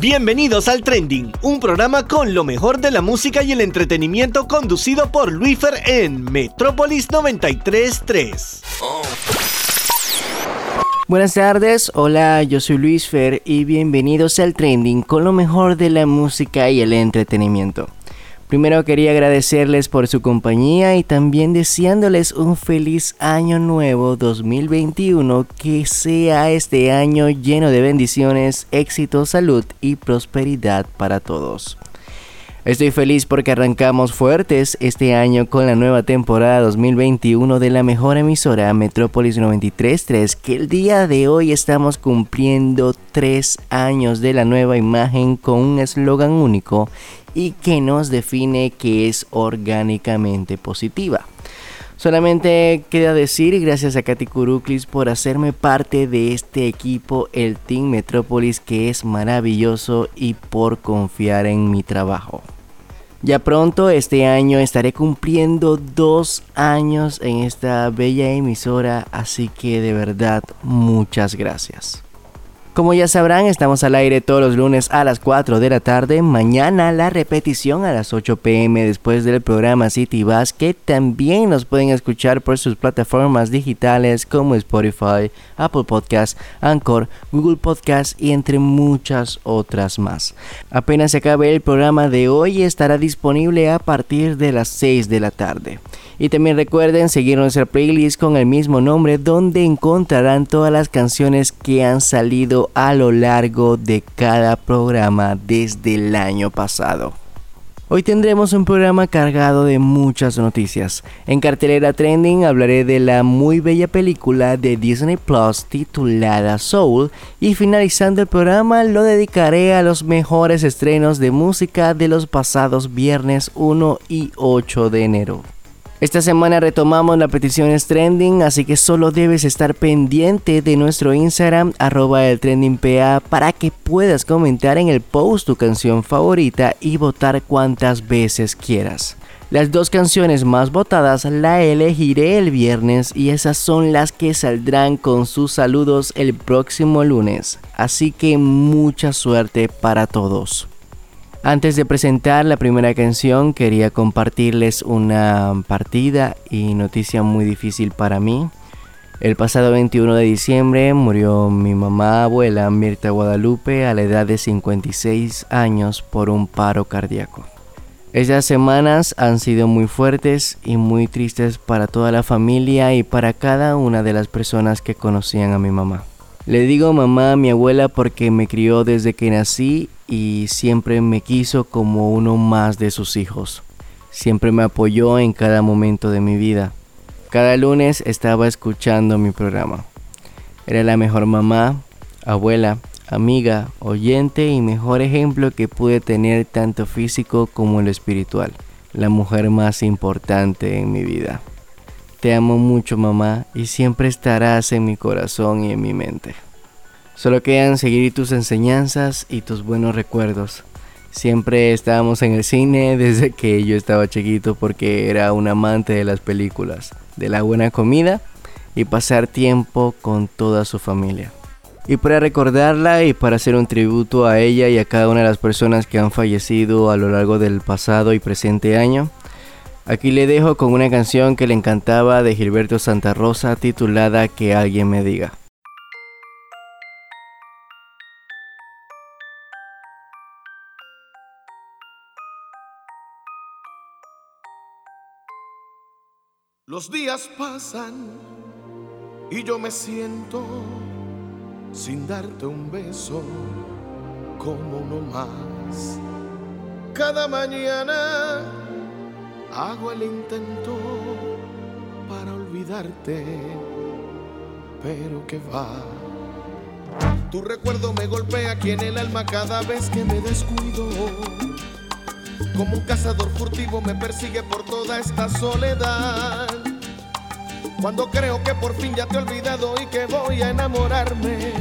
Bienvenidos al Trending, un programa con lo mejor de la música y el entretenimiento conducido por Luifer en Metrópolis 933. Buenas tardes, hola, yo soy Luis Fer y bienvenidos al Trending con lo mejor de la música y el entretenimiento. Primero quería agradecerles por su compañía y también deseándoles un feliz año nuevo 2021, que sea este año lleno de bendiciones, éxito, salud y prosperidad para todos. Estoy feliz porque arrancamos fuertes este año con la nueva temporada 2021 de la mejor emisora Metrópolis 933, que el día de hoy estamos cumpliendo tres años de la nueva imagen con un eslogan único y que nos define que es orgánicamente positiva. Solamente queda decir gracias a Katy Kuruklis por hacerme parte de este equipo, el Team Metrópolis, que es maravilloso y por confiar en mi trabajo. Ya pronto este año estaré cumpliendo dos años en esta bella emisora, así que de verdad muchas gracias. Como ya sabrán, estamos al aire todos los lunes a las 4 de la tarde. Mañana la repetición a las 8 pm después del programa City Bus, que también nos pueden escuchar por sus plataformas digitales como Spotify, Apple Podcast, Anchor, Google Podcast y entre muchas otras más. Apenas se acabe el programa de hoy, estará disponible a partir de las 6 de la tarde. Y también recuerden seguir nuestra playlist con el mismo nombre donde encontrarán todas las canciones que han salido a lo largo de cada programa desde el año pasado. Hoy tendremos un programa cargado de muchas noticias. En cartelera trending hablaré de la muy bella película de Disney Plus titulada Soul y finalizando el programa lo dedicaré a los mejores estrenos de música de los pasados viernes 1 y 8 de enero. Esta semana retomamos la petición trending, así que solo debes estar pendiente de nuestro Instagram, arroba el trendingpa, para que puedas comentar en el post tu canción favorita y votar cuantas veces quieras. Las dos canciones más votadas la elegiré el viernes y esas son las que saldrán con sus saludos el próximo lunes. Así que mucha suerte para todos. Antes de presentar la primera canción, quería compartirles una partida y noticia muy difícil para mí. El pasado 21 de diciembre murió mi mamá abuela Mirta Guadalupe a la edad de 56 años por un paro cardíaco. Estas semanas han sido muy fuertes y muy tristes para toda la familia y para cada una de las personas que conocían a mi mamá. Le digo mamá a mi abuela porque me crió desde que nací y siempre me quiso como uno más de sus hijos. Siempre me apoyó en cada momento de mi vida. Cada lunes estaba escuchando mi programa. Era la mejor mamá, abuela, amiga, oyente y mejor ejemplo que pude tener tanto físico como lo espiritual. La mujer más importante en mi vida. Te amo mucho mamá y siempre estarás en mi corazón y en mi mente. Solo quedan seguir tus enseñanzas y tus buenos recuerdos. Siempre estábamos en el cine desde que yo estaba chiquito porque era un amante de las películas, de la buena comida y pasar tiempo con toda su familia. Y para recordarla y para hacer un tributo a ella y a cada una de las personas que han fallecido a lo largo del pasado y presente año, Aquí le dejo con una canción que le encantaba de Gilberto Santa Rosa titulada Que alguien me diga. Los días pasan y yo me siento sin darte un beso como uno más. Cada mañana Hago el intento para olvidarte, pero que va. Tu recuerdo me golpea aquí en el alma cada vez que me descuido. Como un cazador furtivo me persigue por toda esta soledad. Cuando creo que por fin ya te he olvidado y que voy a enamorarme.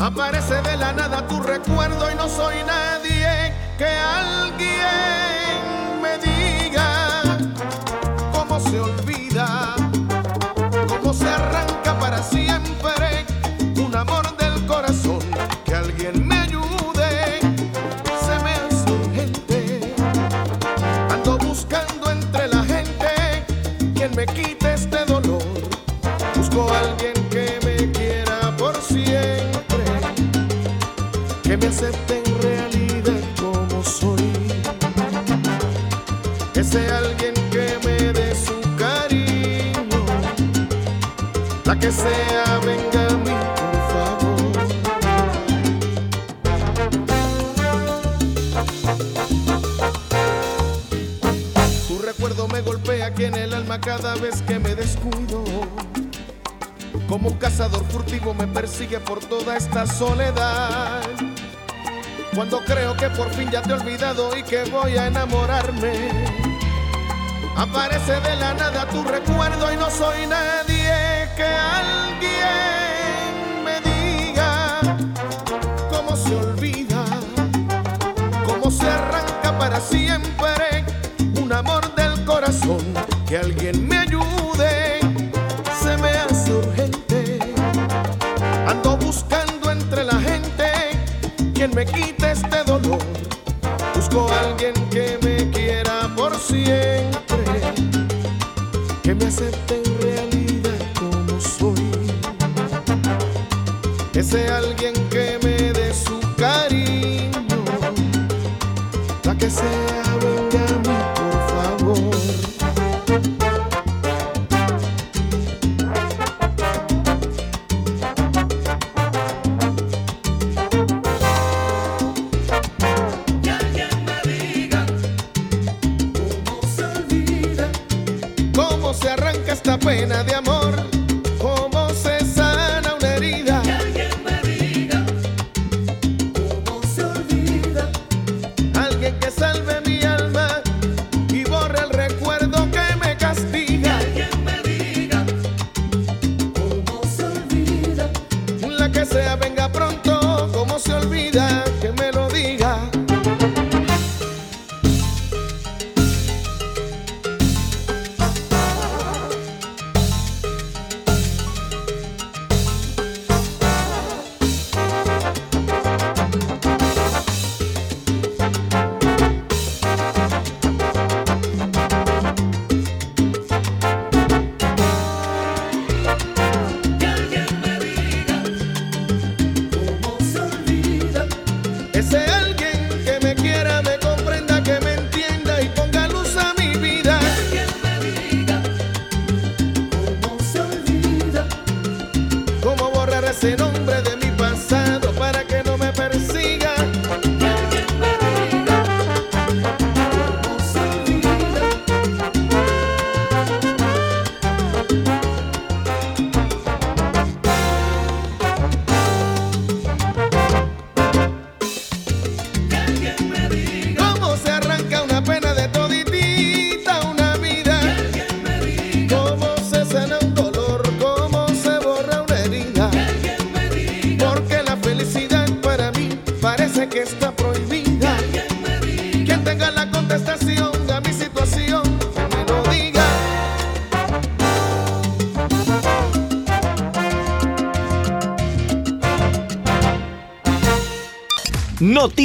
Aparece de la nada tu recuerdo y no soy nadie que alguien se olvida, cómo se arranca para siempre que por fin ya te he olvidado y que voy a enamorarme. Aparece de la nada tu recuerdo y no soy nadie que alguien me diga cómo se olvida, cómo se arranca para siempre un amor del corazón. Que alguien me ayude, se me hace urgente. Ando buscando entre la gente quien me quite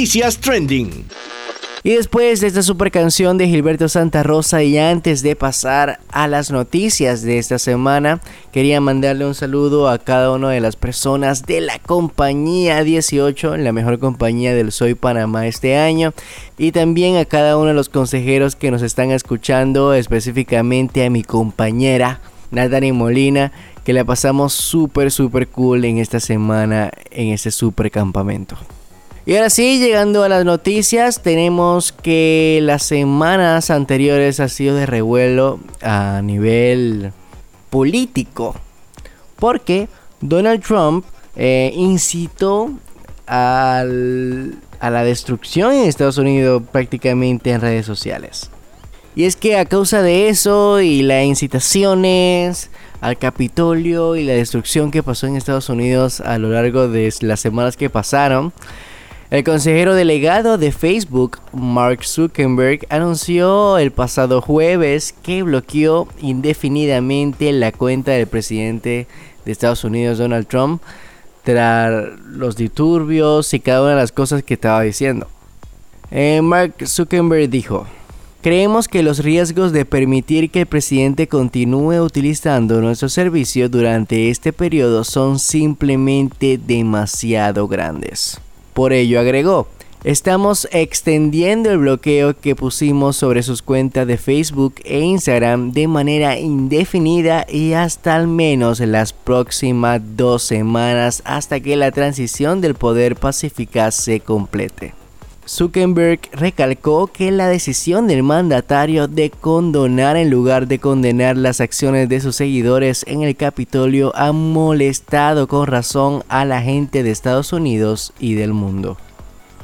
Noticias Trending. Y después de esta super canción de Gilberto Santa Rosa y antes de pasar a las noticias de esta semana, quería mandarle un saludo a cada una de las personas de la compañía 18, la mejor compañía del Soy Panamá este año, y también a cada uno de los consejeros que nos están escuchando, específicamente a mi compañera Natalie Molina, que la pasamos súper, súper cool en esta semana en este super campamento. Y ahora sí, llegando a las noticias, tenemos que las semanas anteriores ha sido de revuelo a nivel político. Porque Donald Trump eh, incitó a la destrucción en Estados Unidos prácticamente en redes sociales. Y es que a causa de eso y las incitaciones al Capitolio y la destrucción que pasó en Estados Unidos a lo largo de las semanas que pasaron, el consejero delegado de Facebook, Mark Zuckerberg, anunció el pasado jueves que bloqueó indefinidamente la cuenta del presidente de Estados Unidos, Donald Trump, tras los disturbios y cada una de las cosas que estaba diciendo. Eh, Mark Zuckerberg dijo, Creemos que los riesgos de permitir que el presidente continúe utilizando nuestro servicio durante este periodo son simplemente demasiado grandes. Por ello agregó, Estamos extendiendo el bloqueo que pusimos sobre sus cuentas de Facebook e Instagram de manera indefinida y hasta al menos las próximas dos semanas hasta que la transición del poder pacífica se complete. Zuckerberg recalcó que la decisión del mandatario de condonar en lugar de condenar las acciones de sus seguidores en el Capitolio ha molestado con razón a la gente de Estados Unidos y del mundo.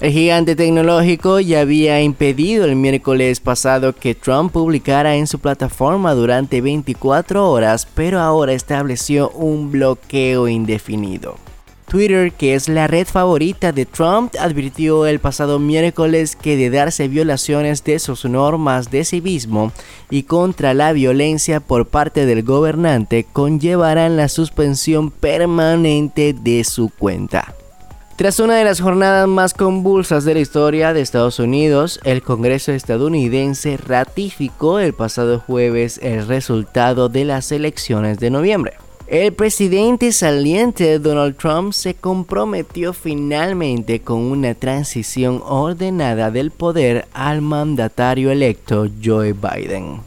El gigante tecnológico ya había impedido el miércoles pasado que Trump publicara en su plataforma durante 24 horas, pero ahora estableció un bloqueo indefinido. Twitter, que es la red favorita de Trump, advirtió el pasado miércoles que de darse violaciones de sus normas de civismo y contra la violencia por parte del gobernante conllevarán la suspensión permanente de su cuenta. Tras una de las jornadas más convulsas de la historia de Estados Unidos, el Congreso estadounidense ratificó el pasado jueves el resultado de las elecciones de noviembre. El presidente saliente Donald Trump se comprometió finalmente con una transición ordenada del poder al mandatario electo Joe Biden.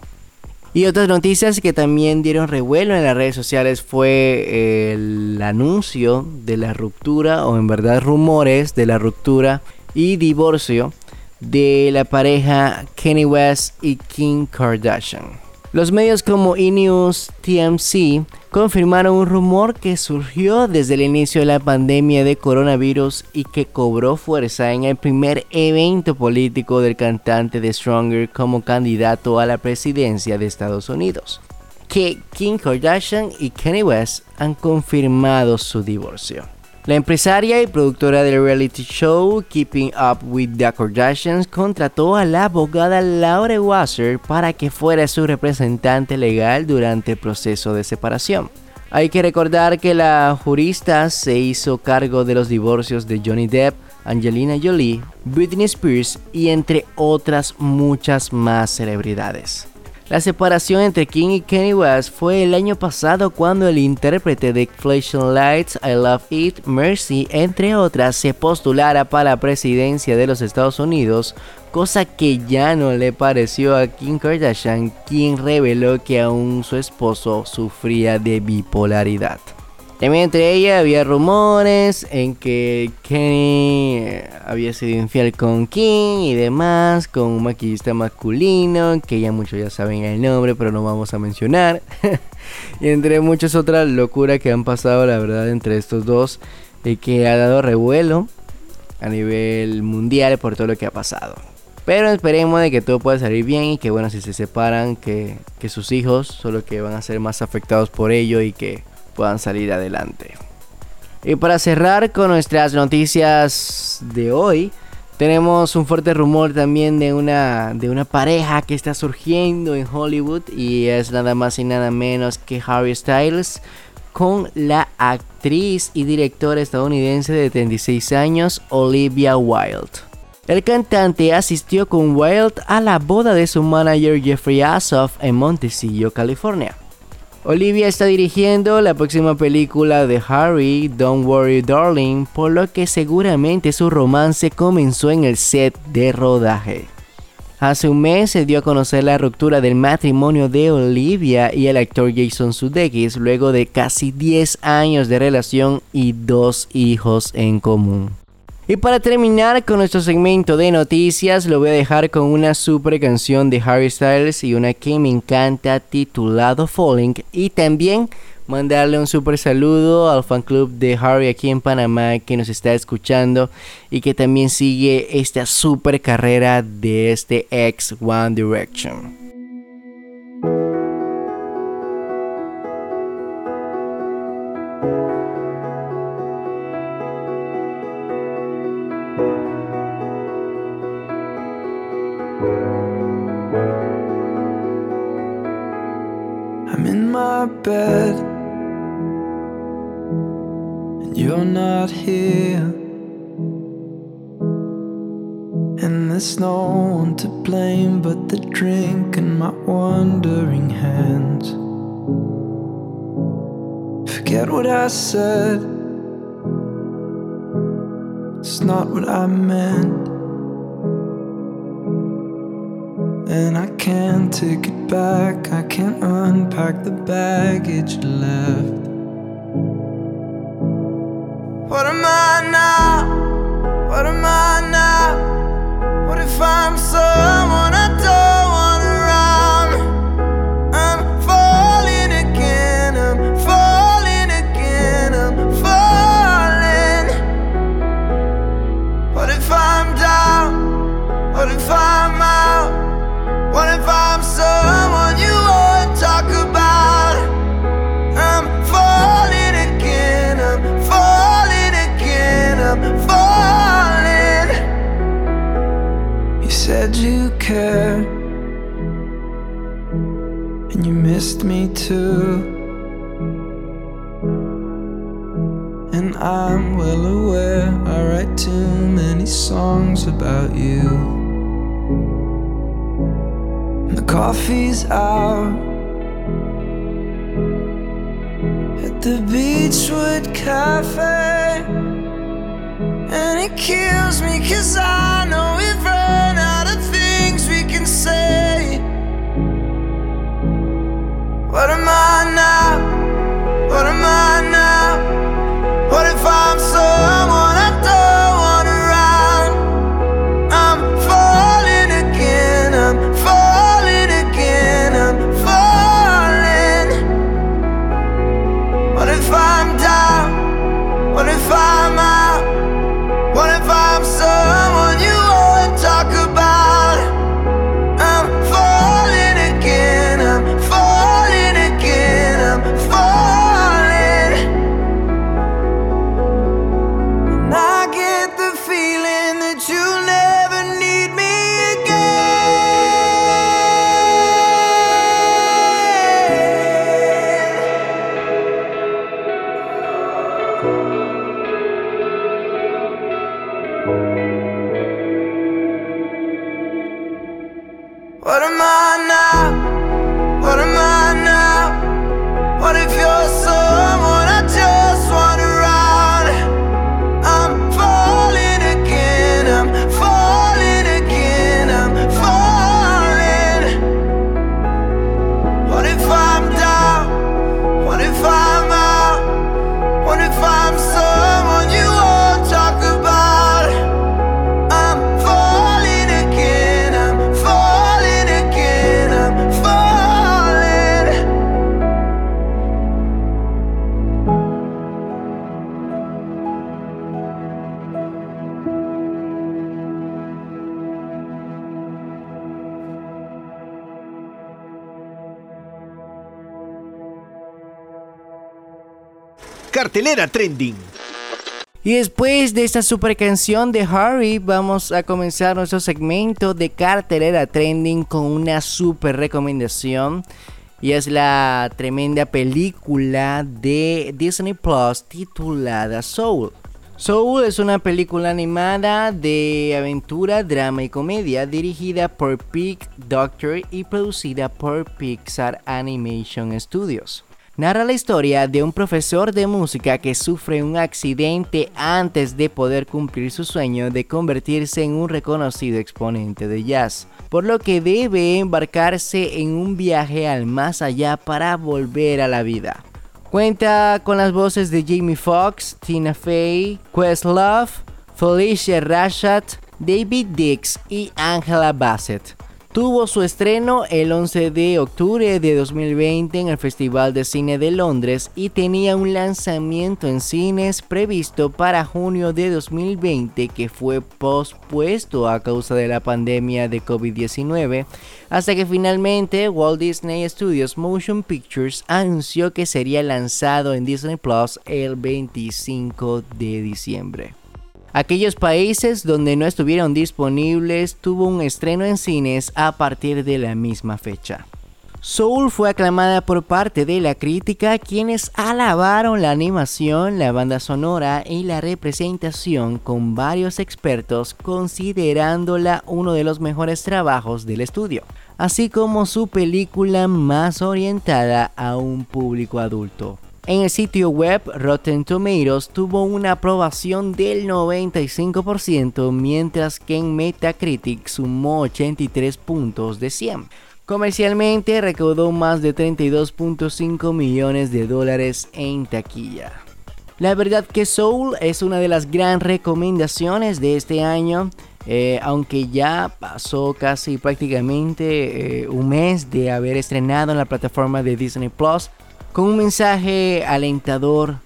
Y otras noticias que también dieron revuelo en las redes sociales fue el anuncio de la ruptura, o en verdad rumores de la ruptura y divorcio de la pareja Kenny West y Kim Kardashian. Los medios como E! News, TMC confirmaron un rumor que surgió desde el inicio de la pandemia de coronavirus y que cobró fuerza en el primer evento político del cantante de Stronger como candidato a la presidencia de Estados Unidos, que Kim Kardashian y Kanye West han confirmado su divorcio. La empresaria y productora del reality show Keeping Up with the Kardashians contrató a la abogada Laura Wasser para que fuera su representante legal durante el proceso de separación. Hay que recordar que la jurista se hizo cargo de los divorcios de Johnny Depp, Angelina Jolie, Britney Spears y entre otras muchas más celebridades. La separación entre King y Kanye West fue el año pasado cuando el intérprete de Flashing Lights, I Love It, Mercy, entre otras, se postulara para la presidencia de los Estados Unidos, cosa que ya no le pareció a Kim Kardashian, quien reveló que aún su esposo sufría de bipolaridad. También entre ella había rumores en que Kenny eh, había sido infiel con Kim y demás, con un maquillista masculino, que ya muchos ya saben el nombre, pero no vamos a mencionar. y entre muchas otras locuras que han pasado, la verdad, entre estos dos, y que ha dado revuelo a nivel mundial por todo lo que ha pasado. Pero esperemos de que todo pueda salir bien y que bueno, si se separan, que, que sus hijos solo que van a ser más afectados por ello y que puedan salir adelante. Y para cerrar con nuestras noticias de hoy, tenemos un fuerte rumor también de una, de una pareja que está surgiendo en Hollywood y es nada más y nada menos que Harry Styles con la actriz y directora estadounidense de 36 años Olivia Wilde. El cantante asistió con Wilde a la boda de su manager Jeffrey Asoff en Montesillo, California. Olivia está dirigiendo la próxima película de Harry, Don't Worry Darling, por lo que seguramente su romance comenzó en el set de rodaje. Hace un mes se dio a conocer la ruptura del matrimonio de Olivia y el actor Jason Sudeikis luego de casi 10 años de relación y dos hijos en común. Y para terminar con nuestro segmento de noticias, lo voy a dejar con una super canción de Harry Styles y una que me encanta titulado Falling. Y también mandarle un super saludo al fan club de Harry aquí en Panamá que nos está escuchando y que también sigue esta super carrera de este ex One Direction. Bed and you're not here. And there's no one to blame but the drink and my wandering hands. Forget what I said. It's not what I meant. And I can't take it back, I can't unpack the baggage left. What am I now? What am I now? What if I'm someone me too. And I'm well aware I write too many songs about you. The coffee's out at the Beachwood Cafe. And it kills me cause I know Cartelera Trending. Y después de esta super canción de Harry, vamos a comenzar nuestro segmento de cartelera trending con una super recomendación. Y es la tremenda película de Disney Plus titulada Soul. Soul es una película animada de aventura, drama y comedia dirigida por Pig Doctor y producida por Pixar Animation Studios. Narra la historia de un profesor de música que sufre un accidente antes de poder cumplir su sueño de convertirse en un reconocido exponente de jazz, por lo que debe embarcarse en un viaje al más allá para volver a la vida. Cuenta con las voces de Jamie Foxx, Tina Fey, Questlove, Felicia Rashad, David Dix y Angela Bassett. Tuvo su estreno el 11 de octubre de 2020 en el Festival de Cine de Londres y tenía un lanzamiento en cines previsto para junio de 2020 que fue pospuesto a causa de la pandemia de COVID-19 hasta que finalmente Walt Disney Studios Motion Pictures anunció que sería lanzado en Disney Plus el 25 de diciembre. Aquellos países donde no estuvieron disponibles tuvo un estreno en cines a partir de la misma fecha. Soul fue aclamada por parte de la crítica quienes alabaron la animación, la banda sonora y la representación con varios expertos considerándola uno de los mejores trabajos del estudio, así como su película más orientada a un público adulto. En el sitio web Rotten Tomatoes tuvo una aprobación del 95%, mientras que en Metacritic sumó 83 puntos de 100. Comercialmente recaudó más de 32.5 millones de dólares en taquilla. La verdad que Soul es una de las gran recomendaciones de este año. Eh, aunque ya pasó casi prácticamente eh, un mes de haber estrenado en la plataforma de Disney Plus, con un mensaje alentador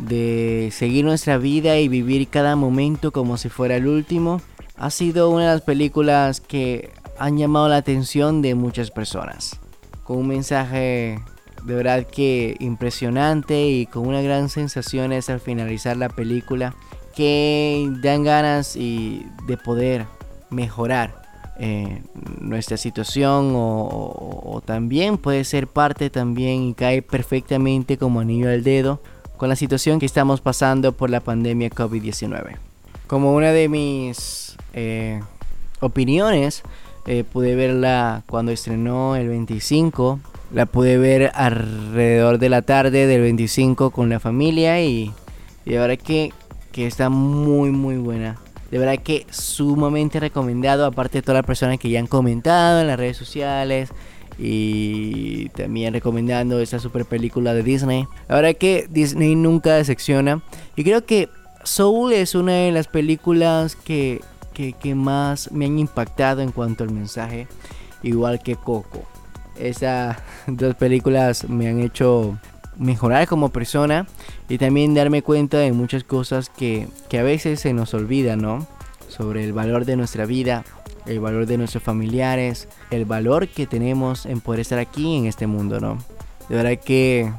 de seguir nuestra vida y vivir cada momento como si fuera el último, ha sido una de las películas que han llamado la atención de muchas personas. Con un mensaje de verdad que impresionante y con una gran sensación es al finalizar la película que dan ganas y de poder mejorar eh, nuestra situación o, también puede ser parte también y cae perfectamente como anillo al dedo con la situación que estamos pasando por la pandemia COVID-19. Como una de mis eh, opiniones, eh, pude verla cuando estrenó el 25, la pude ver alrededor de la tarde del 25 con la familia y, y ahora que, que está muy muy buena de verdad que sumamente recomendado, aparte de todas las personas que ya han comentado en las redes sociales y también recomendando esta super película de Disney. La verdad que Disney nunca decepciona y creo que Soul es una de las películas que, que, que más me han impactado en cuanto al mensaje, igual que Coco. Esas dos películas me han hecho mejorar como persona y también darme cuenta de muchas cosas que, a veces se nos olvida, ¿no? Sobre el valor de nuestra vida, el valor de nuestros familiares, el valor que tenemos en poder estar aquí en este mundo, ¿no? De verdad que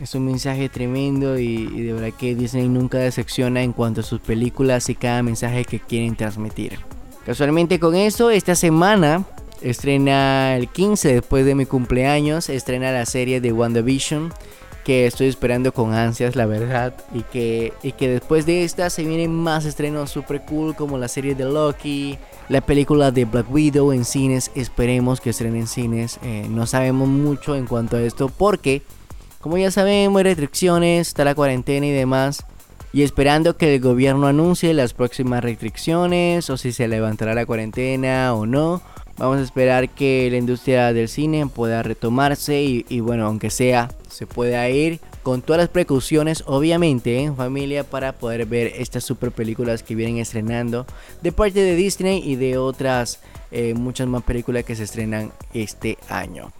es un mensaje tremendo y, y, de verdad que Disney nunca decepciona en cuanto a sus películas y cada mensaje que quieren transmitir. Casualmente con eso, esta semana estrena el 15 después de mi cumpleaños, estrena la serie de WandaVision que estoy esperando con ansias, la verdad. Y que, y que después de esta se vienen más estrenos super cool como la serie de Loki, la película de Black Widow en cines. Esperemos que estrenen en cines. Eh, no sabemos mucho en cuanto a esto porque, como ya sabemos, hay restricciones, está la cuarentena y demás. Y esperando que el gobierno anuncie las próximas restricciones o si se levantará la cuarentena o no. Vamos a esperar que la industria del cine pueda retomarse y, bueno, aunque sea, se pueda ir con todas las precauciones, obviamente, en familia, para poder ver estas super películas que vienen estrenando de parte de Disney y de otras eh, muchas más películas que se estrenan este año.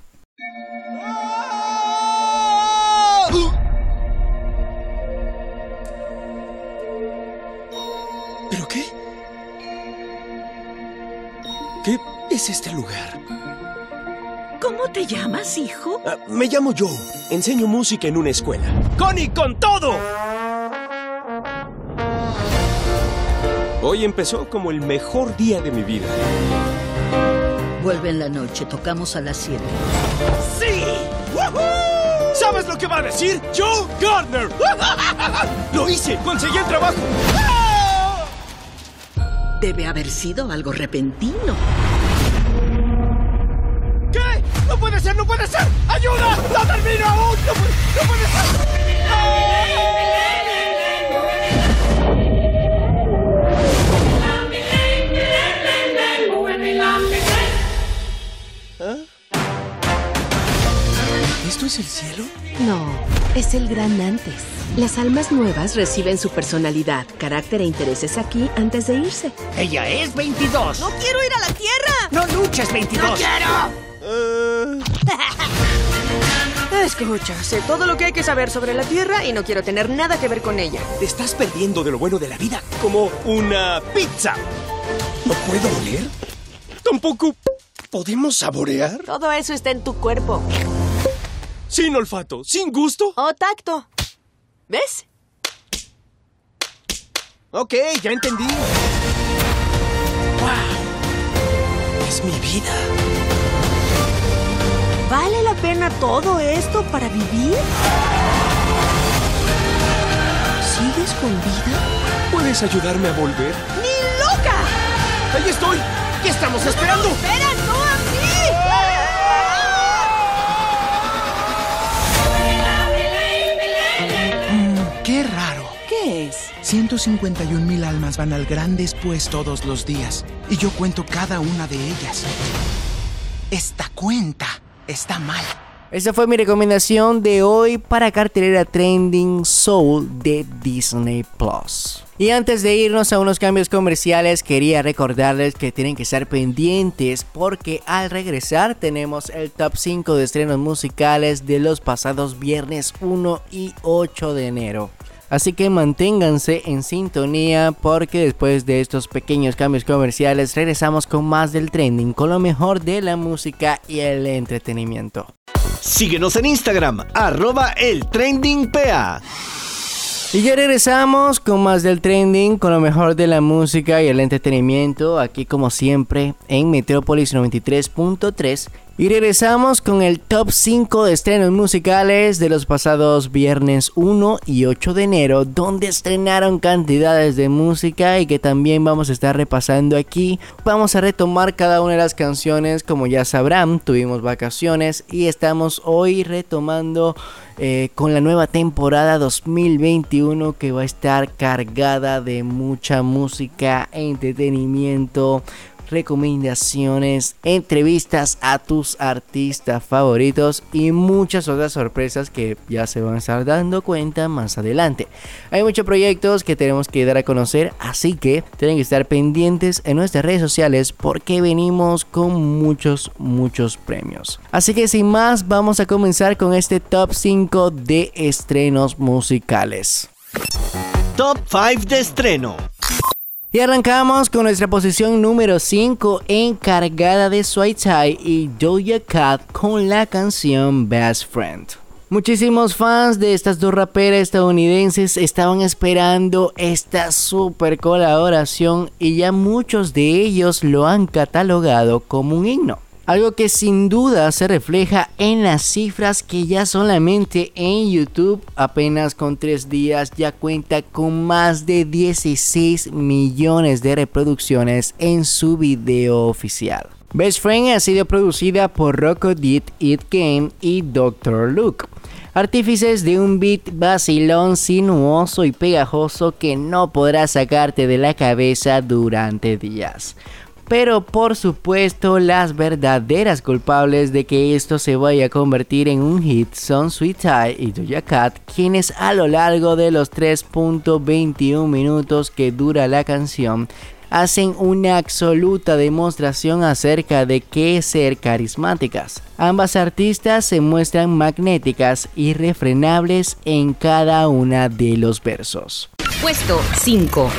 ¿Pero qué? ¿Qué es este lugar? ¿Cómo te llamas, hijo? Ah, me llamo Joe. Enseño música en una escuela. ¡Connie, con todo! Hoy empezó como el mejor día de mi vida. Vuelve en la noche, tocamos a las 7. ¡Sí! ¿Sabes lo que va a decir? Joe Gardner. ¡Lo hice! ¡Conseguí el trabajo! Debe haber sido algo repentino. ¡No puede ser! ¡No puede ser! ¡Ayuda! ¡No termino aún! ¡No, puede, no puede ser! ¿Esto es el cielo? No, es el gran antes. Las almas nuevas reciben su personalidad, carácter e intereses aquí antes de irse. Ella es 22. ¡No quiero ir a la Tierra! ¡No luches, 22! ¡No quiero! Escucha, sé todo lo que hay que saber sobre la Tierra y no quiero tener nada que ver con ella. Te estás perdiendo de lo bueno de la vida, como una pizza. ¿No puedo oler? Tampoco podemos saborear. Todo eso está en tu cuerpo. Sin olfato, sin gusto. O tacto. ¿Ves? Ok, ya entendí. ¡Wow! Es mi vida. ¿Vale la pena todo esto para vivir? ¿Sigues con vida? ¿Puedes ayudarme a volver? ¡Ni loca! ¡Ahí estoy! ¿Qué estamos esperando? ¡Espera, no a mí! 151 mil almas van al gran después todos los días y yo cuento cada una de ellas. Esta cuenta está mal. Esa fue mi recomendación de hoy para cartelera Trending Soul de Disney Plus. Y antes de irnos a unos cambios comerciales, quería recordarles que tienen que estar pendientes porque al regresar tenemos el top 5 de estrenos musicales de los pasados viernes 1 y 8 de enero. Así que manténganse en sintonía porque después de estos pequeños cambios comerciales regresamos con más del trending, con lo mejor de la música y el entretenimiento. Síguenos en Instagram, arroba el trending PA. Y ya regresamos con más del trending, con lo mejor de la música y el entretenimiento, aquí como siempre en Metrópolis 93.3 y regresamos con el top 5 de estrenos musicales de los pasados viernes 1 y 8 de enero, donde estrenaron cantidades de música y que también vamos a estar repasando aquí. Vamos a retomar cada una de las canciones, como ya sabrán, tuvimos vacaciones y estamos hoy retomando eh, con la nueva temporada 2021 que va a estar cargada de mucha música, entretenimiento recomendaciones, entrevistas a tus artistas favoritos y muchas otras sorpresas que ya se van a estar dando cuenta más adelante. Hay muchos proyectos que tenemos que dar a conocer, así que tienen que estar pendientes en nuestras redes sociales porque venimos con muchos, muchos premios. Así que sin más, vamos a comenzar con este top 5 de estrenos musicales. Top 5 de estreno. Y arrancamos con nuestra posición número 5 encargada de Tai y Doja Cat con la canción Best Friend. Muchísimos fans de estas dos raperas estadounidenses estaban esperando esta super colaboración y ya muchos de ellos lo han catalogado como un himno. Algo que sin duda se refleja en las cifras que ya solamente en YouTube apenas con tres días ya cuenta con más de 16 millones de reproducciones en su video oficial. Best Friend ha sido producida por Rocco Did It Game y Dr. Luke artífices de un beat vacilón sinuoso y pegajoso que no podrás sacarte de la cabeza durante días. Pero por supuesto las verdaderas culpables de que esto se vaya a convertir en un hit son Sweet Tie y Doja Cat, quienes a lo largo de los 3.21 minutos que dura la canción hacen una absoluta demostración acerca de qué ser carismáticas. Ambas artistas se muestran magnéticas y refrenables en cada una de los versos. Puesto 5.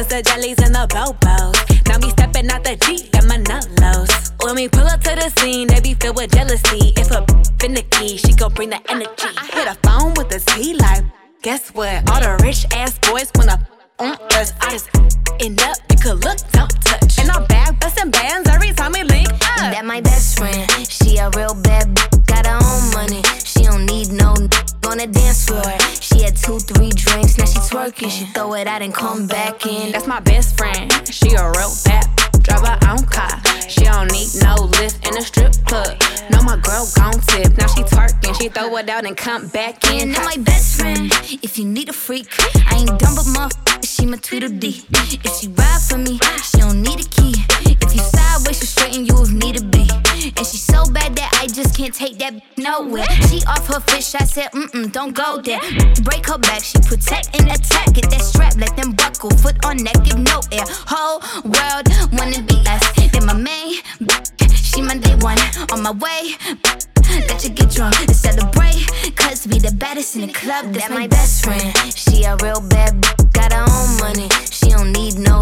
The jellies and the boba. Out and come back in. Now my best friend, if you need a freak, I ain't dumb but my She my Tweedledee. If she ride for me, she don't need a key. If you sideways, she straighten you if need to be. And she so bad that I just can't take that nowhere. She off her fish, I said, mm mm, don't go there. Break her back, she protect and attack. Get that strap, let them buckle. Foot on neck, give no air. Whole world wanna be us. Then my main, she my day one. On my way, let you get drunk and celebrate. Cause we the baddest in the club. That's my best friend. She a real bad, got her own money. She don't need no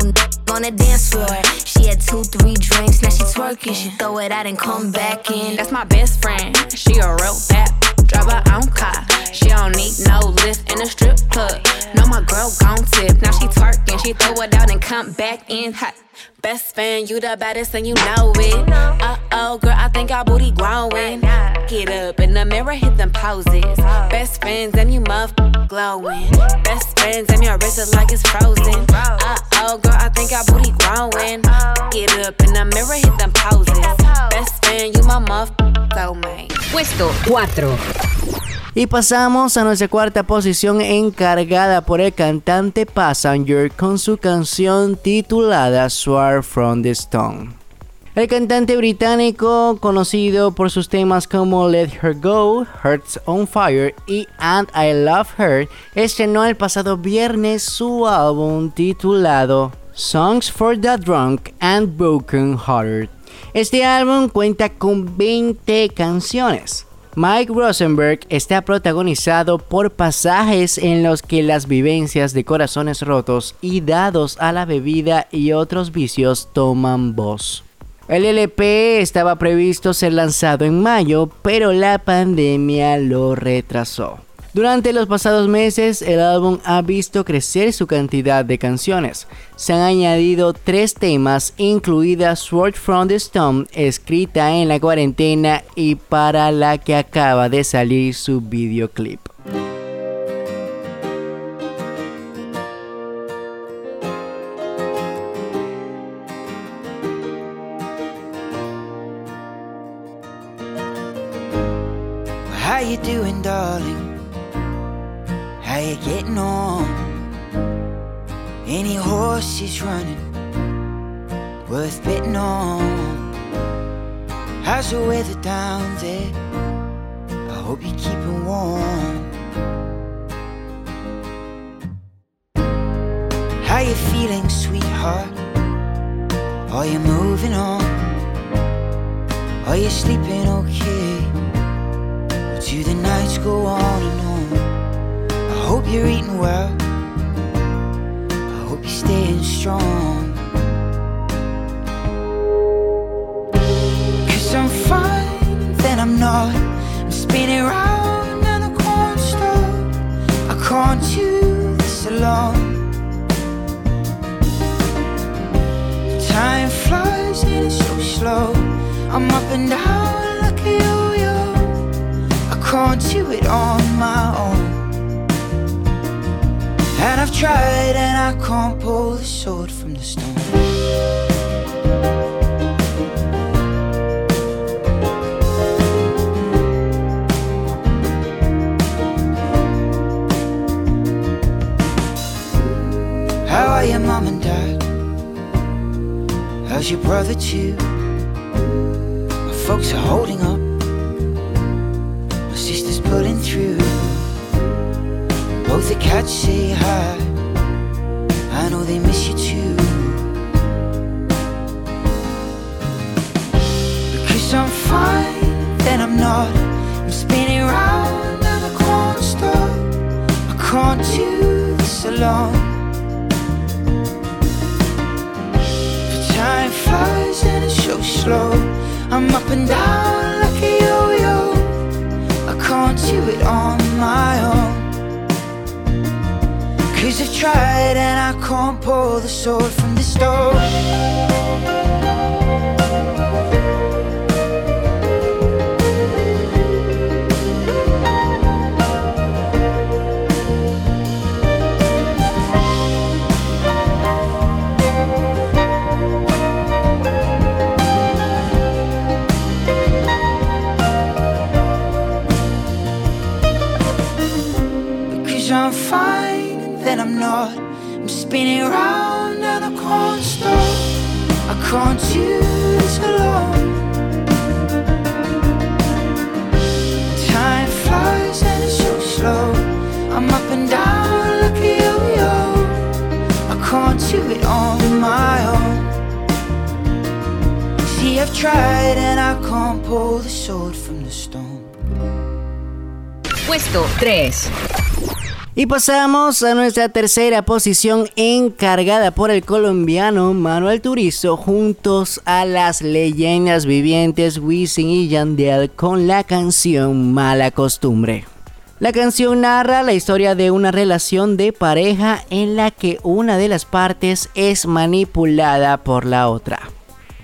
on the dance floor. She had two, three drinks. Now she twerking, she throw it out and come back in. That's my best friend. She a real bad. Drive her own car. She don't need no lift in a strip club. No, my girl gon' tip. Now she twerking, she throw it out and come back in hot. Best friend, you the baddest and you know it. Uh oh, girl, I think our booty growing. Get up in the mirror, hit them poses. Best friends and you muff glowing. Best friends and your wrist is like it's frozen. Uh oh, girl, I think our booty growing. Get up in the mirror, hit them poses. Best friend, you my muff soulmate. Puesto 4. Y pasamos a nuestra cuarta posición encargada por el cantante Passenger con su canción titulada Sword from the Stone. El cantante británico, conocido por sus temas como Let Her Go, Hearts on Fire y And I Love Her, estrenó el pasado viernes su álbum titulado Songs for the Drunk and Broken Hearted. Este álbum cuenta con 20 canciones. Mike Rosenberg está protagonizado por pasajes en los que las vivencias de corazones rotos y dados a la bebida y otros vicios toman voz. El LP estaba previsto ser lanzado en mayo, pero la pandemia lo retrasó. Durante los pasados meses, el álbum ha visto crecer su cantidad de canciones. Se han añadido tres temas, incluida Sword from the Stone, escrita en la cuarentena y para la que acaba de salir su videoclip. Darling? You getting on? Any horses running worth betting on? How's the weather down there? I hope you're keeping warm. How you feeling, sweetheart? Are you moving on? Are you sleeping okay? Or do the nights go on and on? I hope you're eating well. I hope you're staying strong. Cause I'm fine, then I'm not. I'm spinning round and I can't stop. I can't do this alone. Time flies and it's so slow. I'm up and down like a yo-yo. I can't do it on my own. And I've tried and I can't pull the sword from the stone. How are your mom and dad? How's your brother too? My folks are holding Cats say hi. I know they miss you too. Because I'm fine, then I'm not. I'm spinning round and I can't stop. I can't do this alone. But time flies and it's so slow. I'm up and down like a yo-yo. I can't do it on my own. Cause I've tried and I can't pull the sword from the stone. Because I'm fine then I'm not. I'm spinning round and I can't stop. I can't this alone. Time flies and it's so slow. I'm up and down like a yo-yo. I can't do it on my own. See, I've tried and I can't pull the sword from the stone. Puesto 3. Y pasamos a nuestra tercera posición encargada por el colombiano Manuel Turizo juntos a las leyendas vivientes Wisin y Yandel con la canción Mala Costumbre. La canción narra la historia de una relación de pareja en la que una de las partes es manipulada por la otra.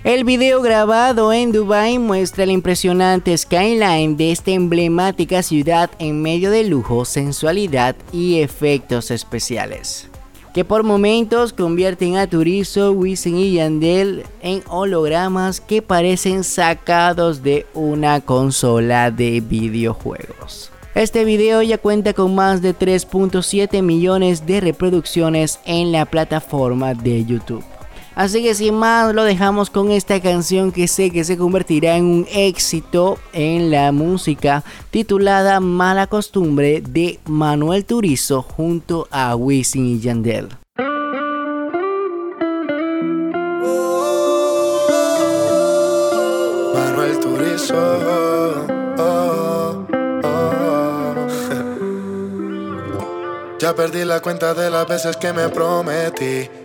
El video grabado en Dubai muestra el impresionante skyline de esta emblemática ciudad en medio de lujo, sensualidad y efectos especiales, que por momentos convierten a Turizo, Wisin y Yandel en hologramas que parecen sacados de una consola de videojuegos. Este video ya cuenta con más de 3.7 millones de reproducciones en la plataforma de YouTube. Así que sin más lo dejamos con esta canción que sé que se convertirá en un éxito en la música titulada Mala Costumbre de Manuel Turizo junto a Wisin y Yandel. Manuel Turizo. Ya perdí la cuenta de las veces que me prometí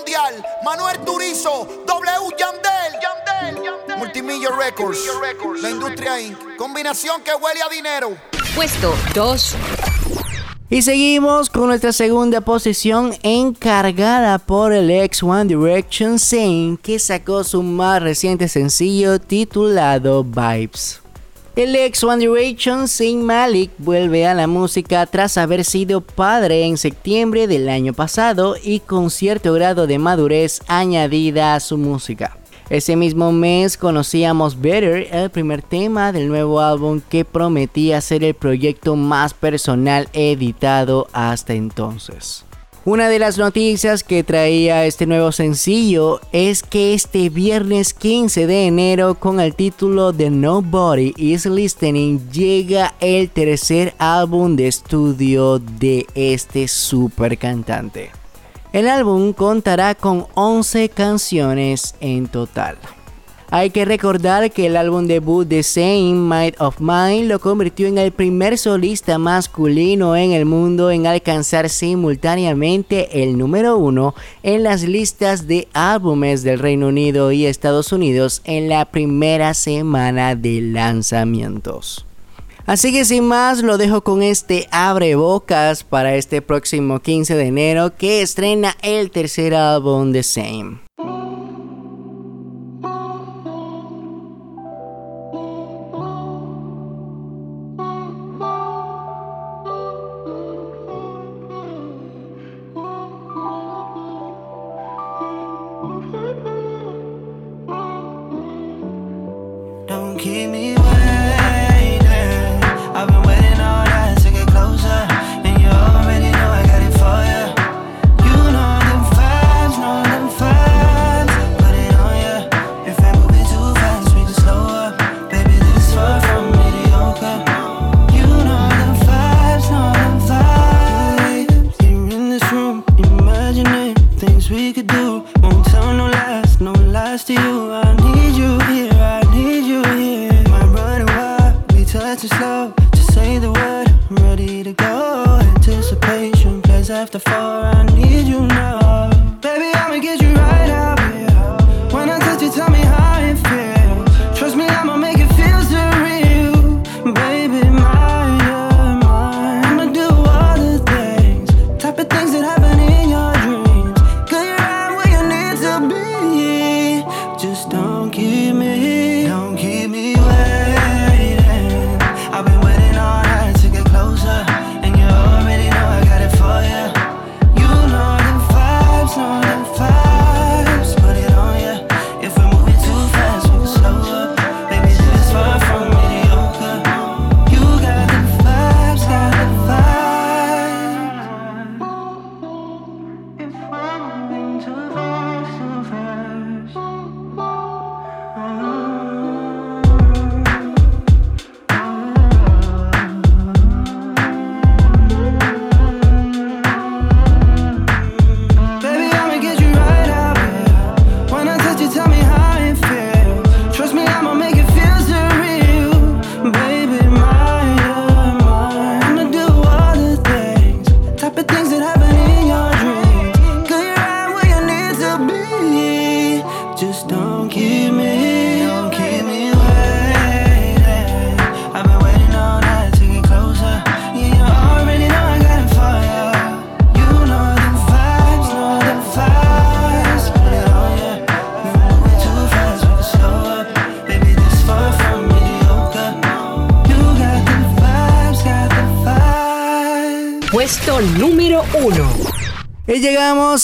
mundial. Manuel Turizo, W Yandel, Yandel, Yandel. Multimillion Records, la industria Inc. Combinación que huele a dinero. Puesto 2. Y seguimos con nuestra segunda posición encargada por el ex One Direction Zayn que sacó su más reciente sencillo titulado Vibes. El ex One Direction Zayn Malik vuelve a la música tras haber sido padre en septiembre del año pasado y con cierto grado de madurez añadida a su música. Ese mismo mes conocíamos Better, el primer tema del nuevo álbum que prometía ser el proyecto más personal editado hasta entonces. Una de las noticias que traía este nuevo sencillo es que este viernes 15 de enero con el título de Nobody is Listening llega el tercer álbum de estudio de este super cantante. El álbum contará con 11 canciones en total. Hay que recordar que el álbum debut de Same Might of Mine lo convirtió en el primer solista masculino en el mundo en alcanzar simultáneamente el número uno en las listas de álbumes del Reino Unido y Estados Unidos en la primera semana de lanzamientos. Así que sin más lo dejo con este abre bocas para este próximo 15 de enero que estrena el tercer álbum de Same. keep me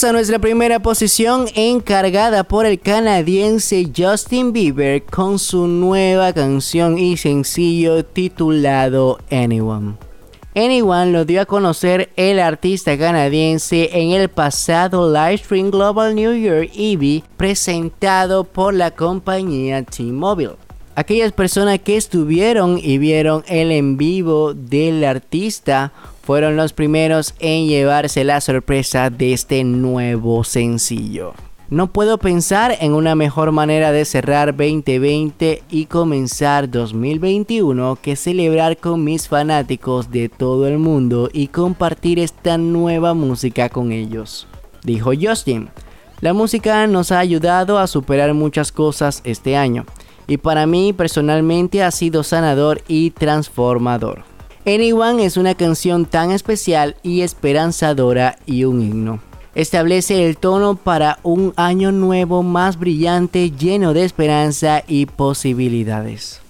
a nuestra primera posición encargada por el canadiense Justin Bieber con su nueva canción y sencillo titulado Anyone. Anyone lo dio a conocer el artista canadiense en el pasado Livestream Global New York EV presentado por la compañía T-Mobile. Aquellas personas que estuvieron y vieron el en vivo del artista fueron los primeros en llevarse la sorpresa de este nuevo sencillo. No puedo pensar en una mejor manera de cerrar 2020 y comenzar 2021 que celebrar con mis fanáticos de todo el mundo y compartir esta nueva música con ellos. Dijo Justin, la música nos ha ayudado a superar muchas cosas este año y para mí personalmente ha sido sanador y transformador. Anyone es una canción tan especial y esperanzadora y un himno. Establece el tono para un año nuevo más brillante, lleno de esperanza y posibilidades.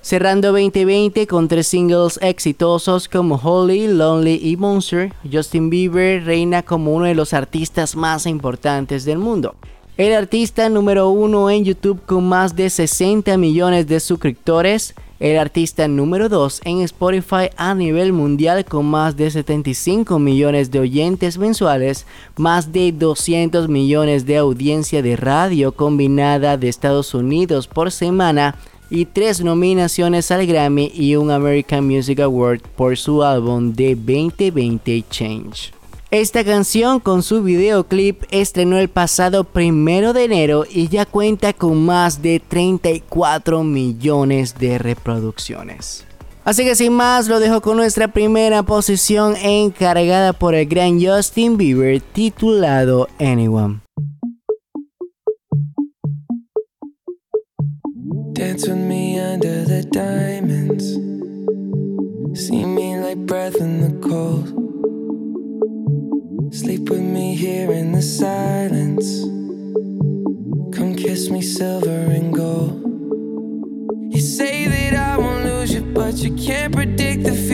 Cerrando 2020 con tres singles exitosos como Holy, Lonely y Monster, Justin Bieber reina como uno de los artistas más importantes del mundo. El artista número uno en YouTube con más de 60 millones de suscriptores, el artista número 2 en Spotify a nivel mundial con más de 75 millones de oyentes mensuales, más de 200 millones de audiencia de radio combinada de Estados Unidos por semana y tres nominaciones al Grammy y un American Music Award por su álbum de 2020 Change. Esta canción con su videoclip estrenó el pasado primero de enero y ya cuenta con más de 34 millones de reproducciones. Así que sin más lo dejo con nuestra primera posición encargada por el gran Justin Bieber titulado Anyone. Dance with me under the diamonds. See me like breath in the cold. Sleep with me here in the silence. Come kiss me silver and gold. You say that I won't lose you, but you can't predict the future.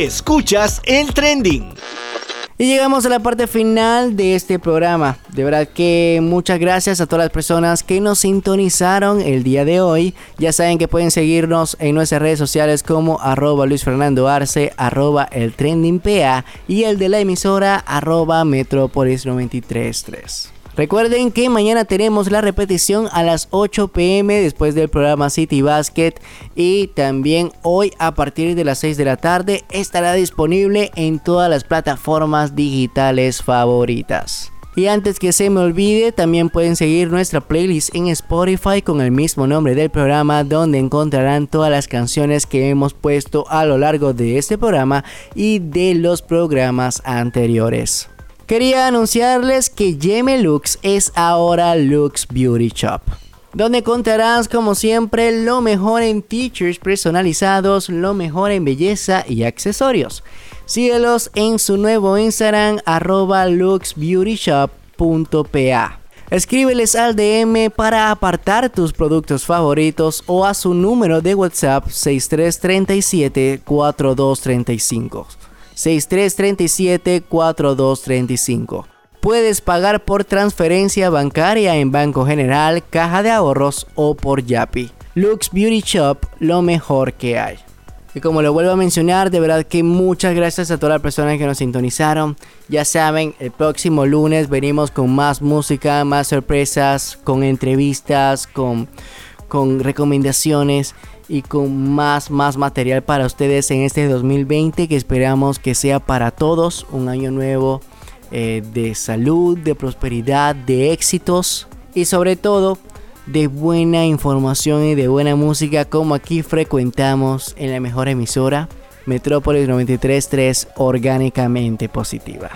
Escuchas el trending. Y llegamos a la parte final de este programa. De verdad que muchas gracias a todas las personas que nos sintonizaron el día de hoy. Ya saben que pueden seguirnos en nuestras redes sociales como arroba Luis Fernando Arce, arroba el trending y el de la emisora arroba Metropolis 933. Recuerden que mañana tenemos la repetición a las 8 pm después del programa City Basket y también hoy a partir de las 6 de la tarde estará disponible en todas las plataformas digitales favoritas. Y antes que se me olvide, también pueden seguir nuestra playlist en Spotify con el mismo nombre del programa, donde encontrarán todas las canciones que hemos puesto a lo largo de este programa y de los programas anteriores. Quería anunciarles que Lux es ahora Lux Beauty Shop donde encontrarás como siempre lo mejor en teachers personalizados, lo mejor en belleza y accesorios. Síguelos en su nuevo Instagram arroba luxbeautyshop.pa. Escríbeles al DM para apartar tus productos favoritos o a su número de WhatsApp 6337 4235. 6337 4235. Puedes pagar por transferencia bancaria en Banco General, Caja de Ahorros o por Yapi. Lux Beauty Shop, lo mejor que hay. Y como lo vuelvo a mencionar, de verdad que muchas gracias a todas las personas que nos sintonizaron. Ya saben, el próximo lunes venimos con más música, más sorpresas, con entrevistas, con, con recomendaciones y con más, más material para ustedes en este 2020 que esperamos que sea para todos un año nuevo eh, de salud, de prosperidad, de éxitos y sobre todo de buena información y de buena música como aquí frecuentamos en la mejor emisora Metrópolis 93.3 orgánicamente positiva.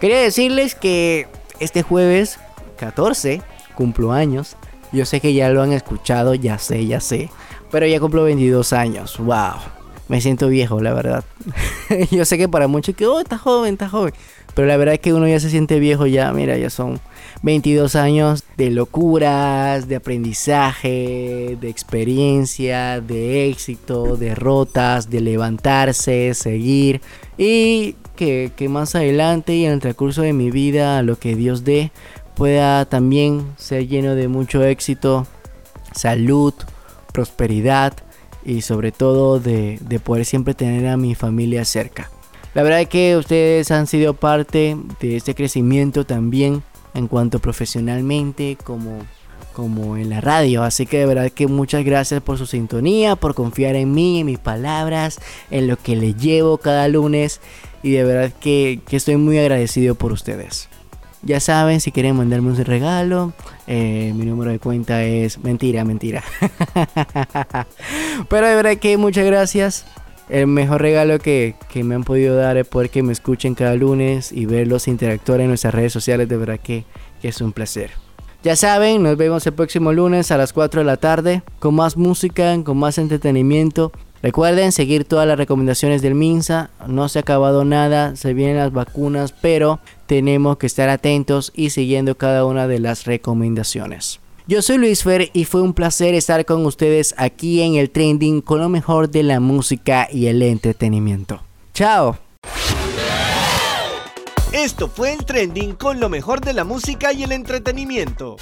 Quería decirles que este jueves 14 cumplo años. Yo sé que ya lo han escuchado, ya sé, ya sé. Pero ya cumplo 22 años. ¡Wow! Me siento viejo, la verdad. Yo sé que para muchos que, oh, está joven, está joven. Pero la verdad es que uno ya se siente viejo ya, mira, ya son 22 años de locuras, de aprendizaje, de experiencia, de éxito, derrotas, de levantarse, seguir y que, que más adelante y en el transcurso de mi vida, lo que Dios dé, pueda también ser lleno de mucho éxito, salud, prosperidad y sobre todo de, de poder siempre tener a mi familia cerca. La verdad es que ustedes han sido parte de este crecimiento también en cuanto profesionalmente como, como en la radio. Así que de verdad que muchas gracias por su sintonía, por confiar en mí, en mis palabras, en lo que les llevo cada lunes. Y de verdad que, estoy muy agradecido por ustedes. Ya saben, si quieren mandarme un regalo, eh, mi número de cuenta es mentira, mentira. Pero de verdad que muchas gracias el mejor regalo que, me han podido dar es poder que me escuchen cada lunes y verlos interactuar en nuestras redes sociales. De verdad que, que, es un placer. Ya saben, nos vemos el próximo lunes a las 4 de la tarde con más música, con más entretenimiento. Recuerden seguir todas las recomendaciones del MINSA. No se ha acabado nada, se vienen las vacunas, pero tenemos que estar atentos y siguiendo cada una de las recomendaciones. Yo soy Luis Fer y fue un placer estar con ustedes aquí en el trending con lo mejor de la música y el entretenimiento. Chao. Esto fue el trending con lo mejor de la música y el entretenimiento.